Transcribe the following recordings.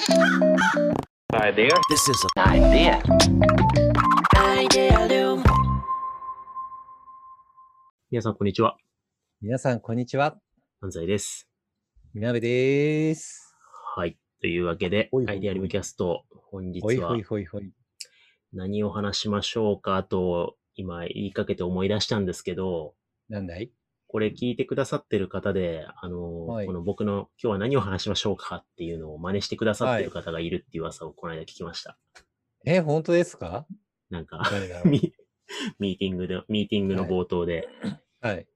Idea. This is an idea. Idealum. 皆さん、こんにちは。皆さん、こんにちは。安西です。みなべです。はい。というわけでほい、ほいアイデアリムキャスト、本日はほいほいほいほい。何を話しましょうかと、今言いかけて思い出したんですけど、なんだい？これ聞いてくださってる方で、あの、はいこの僕の今日は何を話しましょうかっていうのを真似してくださってる方がいるっていう噂をこの間聞きました。え、本当ですか？なんか、ミ ミーティングで、ミーティングの冒頭で、はい。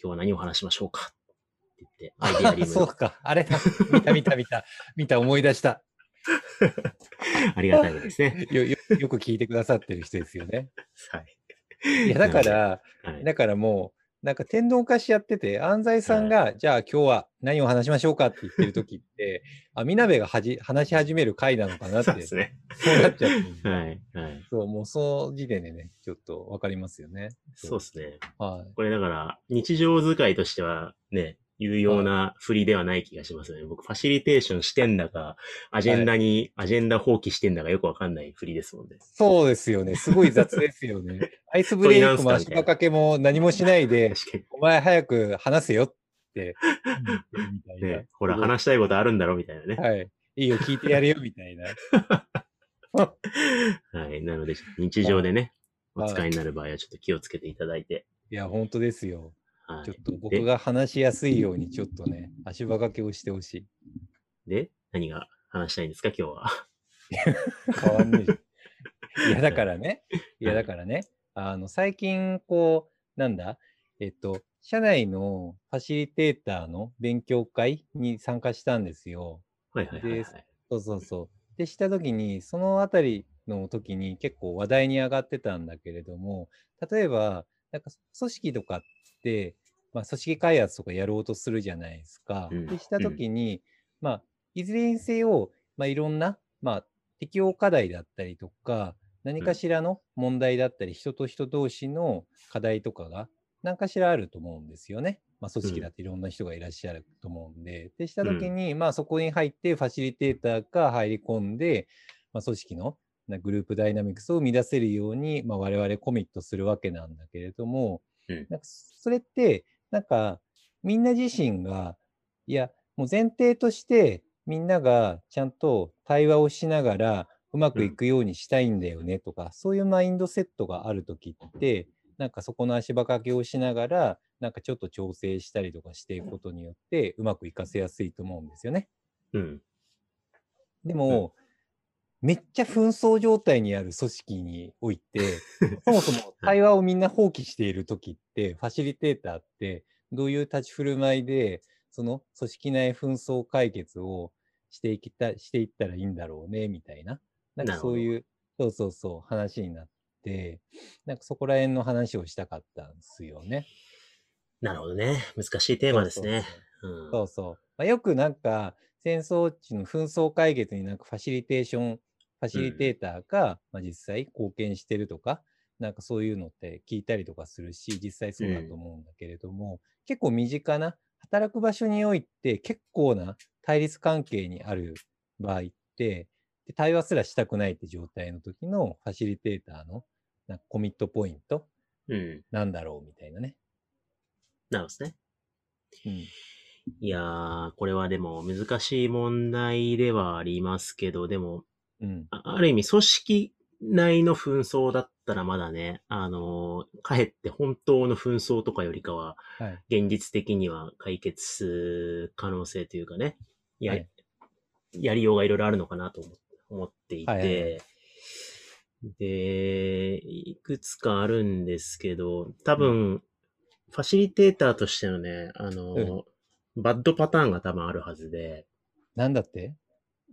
今日は何を話しましょうかって言って、アイデアリムのそうか。あれだ。見た見た見た。見た思い出した。ありがたいですね。よ、よ、よく聞いてくださってる人ですよね。はい。いや、だから、はい、だからもう、なんか天丼化しやってて、安西さんが、じゃあ今日は何を話しましょうかって言ってる時って、あ、みなべがはじ話し始める回なのかなって、そうですね。そうなっちゃってるんですよ はい。はい。そう、もうその時点でね、ちょっとわかりますよね。そうですね。はい。これだから、日常使いとしてはね、有用な振りではない気がしますね。僕、ファシリテーションしてんだか、アジェンダに、アジェンダ放棄してんだかよくわかんない振りですもんね。そうですよね。すごい雑ですよね。アイスブレイクも足場掛けも何もしないで。お前早く話せよって。ね、ほら、話したいことあるんだろみたいなね。はい。いいよ、聞いてやれよ、みたいな。はい。なので、日常でね、はいお使いになる場合はちょっと気をつけていただいて。いや、本当ですよ。はい。ちょっと僕が話しやすいように、ちょっとね、足場掛けをしてほしい。で、何が話したいんですか、今日は。変わんねえじゃん。いや、だからね、いや、だからね、あの、最近、こう、なんだ、えっと、社内のファシリテーターの勉強会に参加したんですよ。はいはいはい、はい。そうそうそう。で、したときに、そのあたりの時に結構話題に上がってたんだけれども、例えば、なんか組織とかって、まあ、組織開発とかやろうとするじゃないですか。うんで、したときに、まあ、いずれにせよ、まあ、いろんな、まあ、適用課題だったりとか、何かしらの問題だったり、人と人同士の課題とかが、何かしらあると思うんですよね。まあ、組織だっていろんな人がいらっしゃると思うんで。で、したときに、まあ、そこに入って、ファシリテーターが入り込んで、まあ、組織のなグループダイナミクスを生み出せるように、まあ、我々コミットするわけなんだけれども、うんなんかそれって、なんか、みんな自身が、いや、もう前提として、みんながちゃんと対話をしながら、うまくいくようにしたいんだよねとか、そういうマインドセットがあるときって、なんかそこの足場掛けをしながら、なんかちょっと調整したりとかしていくことによって、うまくいかせやすいと思うんですよね。うん。でも、めっちゃ紛争状態にある組織において、そもそも対話をみんな放棄しているときって、ファシリテーターってどういう立ち振る舞いで、その組織内紛争解決をしていきたしていったらいいんだろうね、みたいな。なんかそういう、そうそうそう、話になって、なんかそこら辺の話をしたかったんですよね。なるほどね。難しいテーマですね。うん。そうそう。まあ、よくなんか、戦争地の紛争解決になんかファシリテーション、ファシリテーターが、まあ、実際貢献してるとか、なんかそういうのって聞いたりとかするし、実際そうだと思うんだけれども、結構身近な、働く場所において結構な対立関係にある場合って、で対話すらしたくないって状態の時のファシリテーターのなんかコミットポイントうん。なんだろうみたいなね。なるほどね。うん。いやー、これはでも難しい問題ではありますけど、でも、うん。あある意味組織内の紛争だったらまだね、あのーかえって本当の紛争とかよりかは、はい。現実的には解決する可能性というかね、や、はい。やりようがいろいろあるのかなと思思っていて、はいはいはい。で、いくつかあるんですけど、多分、ファシリテーターとしてのね、あのー、バッドパターンが多分あるはずで、なんだって？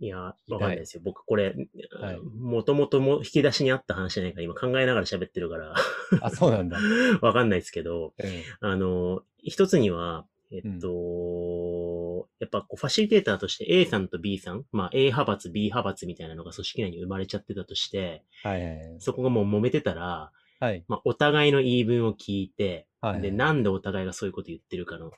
いや、わかんないですよ。僕これ、はいもともとも引き出しにあった話じゃないから今考えながら喋ってるから、あ、そうなんだ。わかんないですけど、うんあの、一つには、えっと、やっぱこうファシリテーターとして A さんと B さん、まあ A 派閥、B 派閥みたいなのが組織内に生まれちゃってたとして、はいはいはい。そこがもう揉めてたら、はい。まあお互いの言い分を聞いて、はい。で、なんでお互いがそういうこと言ってるかの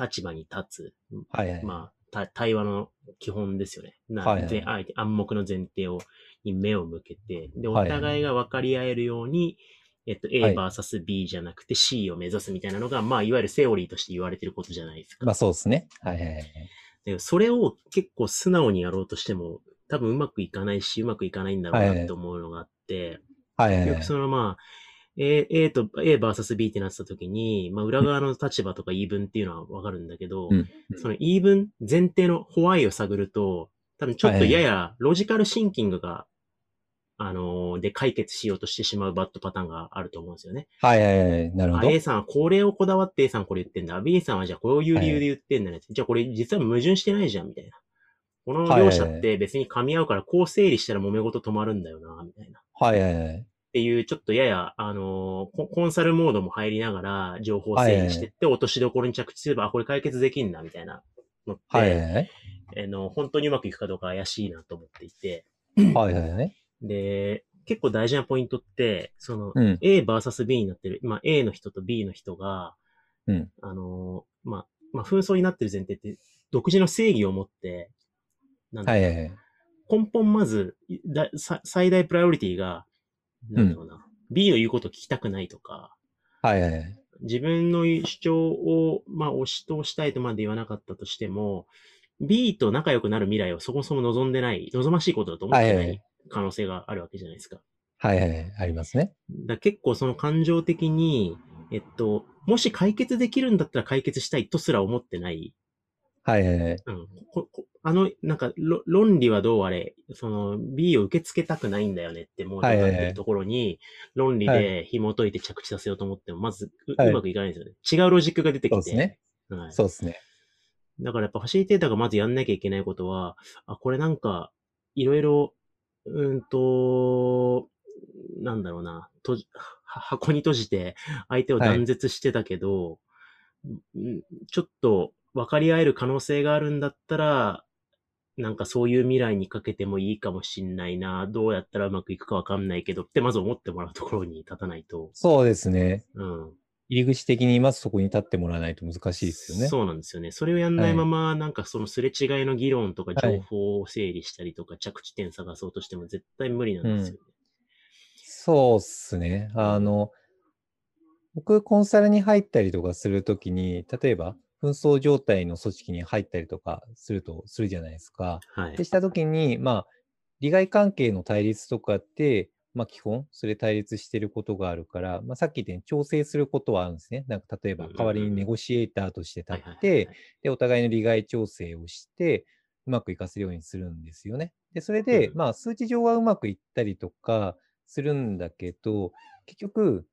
立場に立つ。はいはい。まあ、た対話の基本ですよね。なはいはいぜ相手暗黙の前提をに目を向けて、で、お互いが分かり合えるように、えっと、は A い vs B じゃなくて C を目指すみたいなのが、まあ、いわゆるセオリーとして言われてることじゃないですか。まあそうですね。はいはいはい。でそれを結構素直にやろうとしても、多分うまくいかないし、うまくいかないんだろうないって思うのがあって、はいはいはいよく。そのまあ、A, A と A vs B ってなってた時に、まあ裏側の立場とか言い分っていうのはわかるんだけど、うんその言い分、前提のホワイを探ると、多分ちょっとややロジカルシンキングが、あのーで解決しようとしてしまうバッドパターンがあると思うんですよね。はいはいはい。なるほあど。A さんはこれをこだわって A さんこれ言ってんだ。B さんはじゃあこういう理由で言ってんだね。じゃあこれ実は矛盾してないじゃん、みたいな。この両者って別に噛み合うからこう整理したら揉め事止まるんだよな、みたいな。はいはいはい。っていう、ちょっとやや、あのーココンサルモードも入りながら、情報整理してって、落としどころに着地すれば、あ、これ解決できんな、みたいなのって、はいはいはい。あの、本当にうまくいくかどうか怪しいなと思っていて、はいはいはい。で、結構大事なポイントって、その、うん。A vs B になってる、まあ A の人と B の人が、うんあのーまあ、まあ、紛争になってる前提って、独自の正義を持って、なんだはいはいはい。根本まず、ださ最大プライオリティが、なんだろうな、B の言うことを聞きたくないとか、はいはいはい。自分の主張を、まあ、押し通したいとまで言わなかったとしても、B と仲良くなる未来をそもそも望んでない、望ましいことだと思ってなはい可能性があるわけじゃないですか。はいはいはい。ありますね。だ結構その感情的に、えっと、もし解決できるんだったら解決したいとすら思ってない。はいはいはい。うん。ここあの、なんか、ろ論理はどうあれ、その、B を受け付けたくないんだよねってもう分かってるところに、論理で紐解いて着地させようと思っても、まずう、はいうまくいかないんですよね。違うロジックが出てきて。そうですね。はい。そうですね。だからやっぱファシリテーターがまずやんなきゃいけないことは、あ、これなんか、いろいろ、うーんと、なんだろうな、とじは箱に閉じて相手を断絶してたけど、んちょっと分かり合える可能性があるんだったら、なんかそういう未来にかけてもいいかもしんないな、どうやったらうまくいくかわかんないけどってまず思ってもらうところに立たないと、そうですね。うん。入り口的にまずそこに立ってもらわないと難しいですよね。そうなんですよね。それをやんないまま、なんかそのすれ違いの議論とか情報を整理したりとか、着地点探そうとしても絶対無理なんですよね。そうっすね。あの、僕、コンサルに入ったりとかするときに、例えば、紛争状態の組織に入ったりとかすると、するじゃないですか。はいで。したときに、まあ、利害関係の対立とかって、まあ、基本、それ対立してることがあるから、まあ、さっき言ったように調整することはあるんですね。なんか、例えば代わりにネゴシエーターとして立って、で、お互いの利害調整をして、うまくいかせるようにするんですよね。で、それで、うんまあ、数値上はうまくいったりとかするんだけど、結局、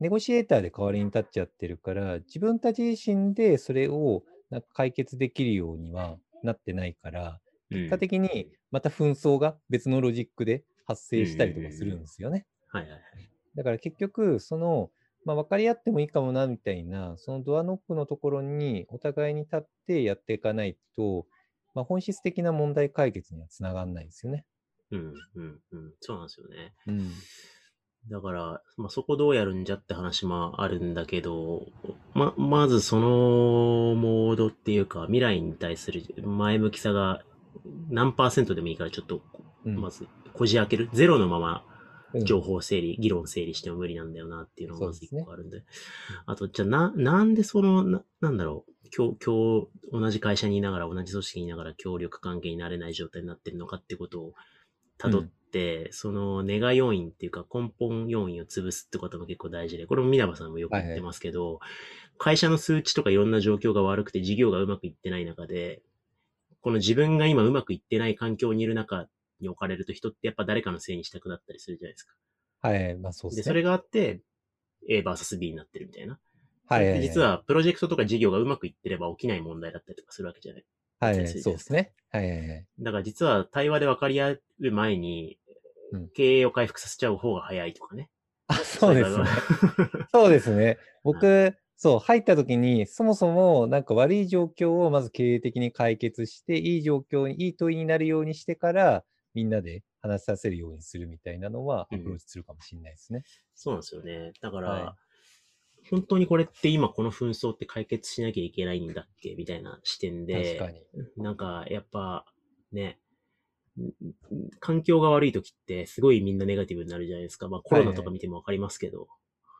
ネゴシエーターで代わりに立っちゃってるから、自分たち自身でそれをなんか解決できるようにはなってないから、結結果的にまた紛争が別のロジックで発生したりとかするんですよね。はいはいはい。だから結局、その、まあ、分かり合ってもいいかもなみたいな、そのドアノックのところにお互いに立ってやっていかないと、まあ、本質的な問題解決にはつながらないですよね。うん、うん、うん。そうなんですよね。うん。だから、まあ、そこどうやるんじゃって話もあるんだけど、ま、まずそのモードっていうか、未来に対する前向きさが何パーセントでもいいから、ちょっと、うんまず、こじ開ける。ゼロのままうん情報整理、議論整理しても無理なんだよなっていうのがまず一個あるんで。あと、じゃあな、なんでその、な、なんだろう。今日、今日、同じ会社にいながら、同じ組織にいながら協力関係になれない状態になってるのかってことを辿って、そのネガ要因っていうか根本要因を潰すってことも結構大事で、これも稲葉さんもよく言ってますけど、会社の数値とかいろんな状況が悪くて事業がうまくいってない中で、この自分が今うまくいってない環境にいる中に置かれると人ってやっぱ誰かのせいにしたくなったりするじゃないですか。はい、まあそうでで、すね。それがあって、A vs B になってるみたいな。はいはい実は、プロジェクトとか事業がうまくいってれば起きない問題だったりとかするわけじゃない。はい、そうですね。はいはいはい。だから実は対話で分かり合う前にうん、経営を回復させちゃう方が早いとかね。あ、そうですね。ね。そうですね。僕、そう、入った時に、そもそもなんか悪い状況をまず経営的に解決して、いい状況に、いい問いになるようにしてから、みんなで話させるようにするみたいなのは、うんアプローチするかもしれないですね。そうなんですよね。だから、は本当にこれって今この紛争って解決しなきゃいけないんだっけ？みたいな視点で、確かに。なんかやっぱね、ん環境が悪い時ってすごいみんなネガティブになるじゃないですか。まあコロナとか見てもわかりますけど、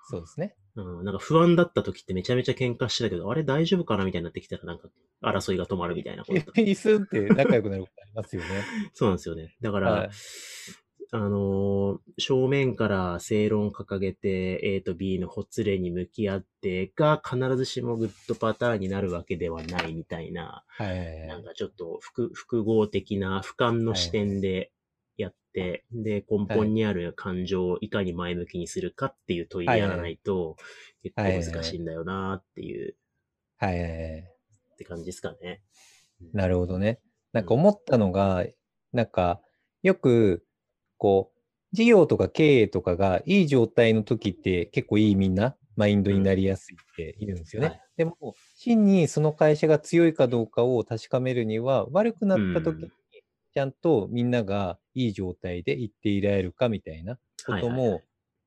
そうですね。うん、なんか不安だった時ってめちゃめちゃ喧嘩してたけど、あれ大丈夫かなみたいになってきたらなんか争いが止まるみたいなこと。椅子って仲良くなることありますよね。そうなんですよね。だから、はいあのー正面から正論掲げて A と B のほつれに向き合ってが必ずしもグッドパターンになるわけではないみたいな、はいはいはいなんかちょっと複複合的な俯瞰の視点でやって、で、根本にある感情をいかに前向きにするかっていう問いでやらないと、結構難しいんだよなっていう、はいはいはい。って感じですかね。なるほどね。なんか思ったのが、なんかよくこう事業とか経営とかがいい状態の時って結構いいみんなマインドになりやすいって言うんですよね。はいでも真にその会社が強いかどうかを確かめるには悪くなった時にうんちゃんとみんながいい状態で言っていられるかみたいなこともい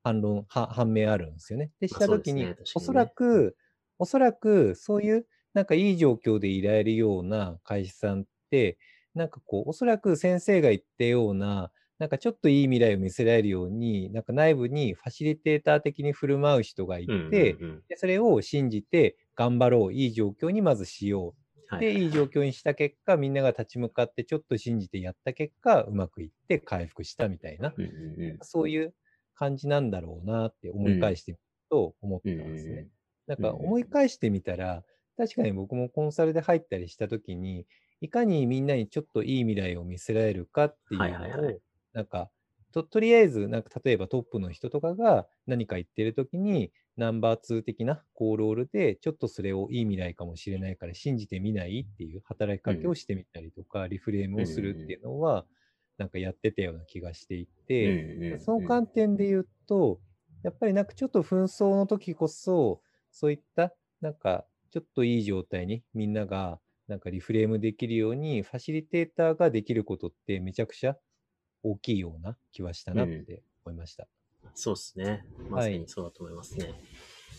反論、は判明あるんですよね。で、した時に、ね確かにねおそらく、おそらくそういうなんかいい状況でいられるような会社さんって、なんかこう、おそらく先生が言ったような、なんかちょっといい未来を見せられるように、なんか内部にファシリテーター的に振る舞う人がいて、うんうんうん。でそれを信じて頑張ろう、いい状況にまずしよう。はいで、いい状況にした結果、みんなが立ち向かってちょっと信じてやった結果、うまくいって回復したみたいな、うんうんうん。そういう感じなんだろうなって思い返してみると思ったうんですね。うん。なんか思い返してみたら、確かに僕もコンサルで入ったりしたときに、いかにみんなにちょっといい未来を見せられるかっていうはいはいはい。のを、なんか、ととりあえず、なんか例えばトップの人とかが何か言ってるときに、ナンバー2的なコールオールで、ちょっとそれをいい未来かもしれないから信じてみないっていう働きかけをしてみたりとか、リフレームをするっていうのは、なんかやってたような気がしていて、その観点で言うと、やっぱりなんかちょっと紛争の時こそ、そういったなんかちょっといい状態にみんながなんかリフレームできるように、ファシリテーターができることってめちゃくちゃ大きいような気はしたなって思いました。そうですね。まさにそうだと思いますね。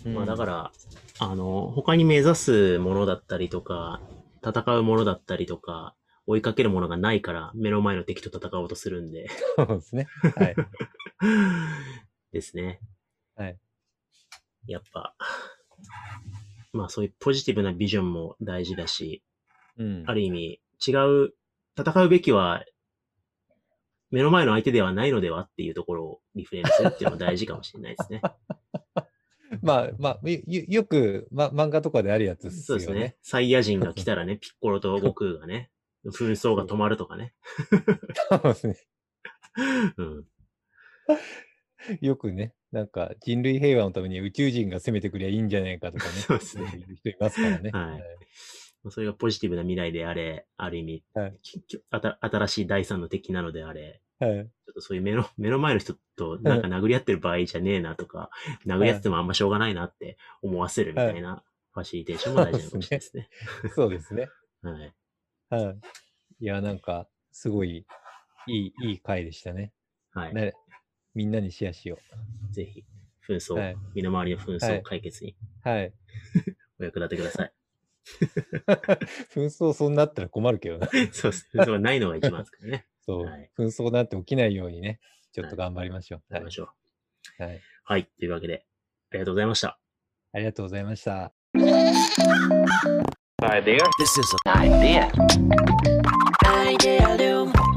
まあだから、あの、他に目指すものだったりとか、戦うものだったりとか、追いかけるものがないから、目の前の敵と戦おうとするんで。そうですね。はい。ですね。はい。やっぱ、まあそういうポジティブなビジョンも大事だし、うんある意味、違う、戦うべきは、目の前の相手ではないのではっていうところをリフレームするっていうのも大事かもしれないですね。まあまあ、よよく、ま、漫画とかであるやつですよね。そうですね。サイヤ人が来たらね、ピッコロと悟空がね、紛争が止まるとかね。そうですね。うん。よくね、なんか人類平和のために宇宙人が攻めてくりゃいいんじゃないかとかね。そうですね人いますからね。はいそれがポジティブな未来であれ、ある意味、はい新しい第三の敵なのであれ、はい。はい。ちょっとそういう目の 目の前の人となんか殴り合ってる場合じゃねえなとか、殴り合っててもあんましょうがないなって思わせるみたいなファシリテーションも大事なのかもしれないですね。そうですね。はい。はい。いや、なんか、すごい、いい、いい回でしたね。はい。ねみんなにシェアしよぜひ、紛争、はい身の回りの紛争解決にう。はい。お役立てください。紛争そうなったら困るけどな。そうです。紛争がないのが一番ですからね。そう。はい紛争なんて起きないようにね、ちょっとはい頑張りましょう。はいやりま。しょう。はい。はい。というわけで、ありがとうございました。ありがとうございました。This is an idea. Idea Loom.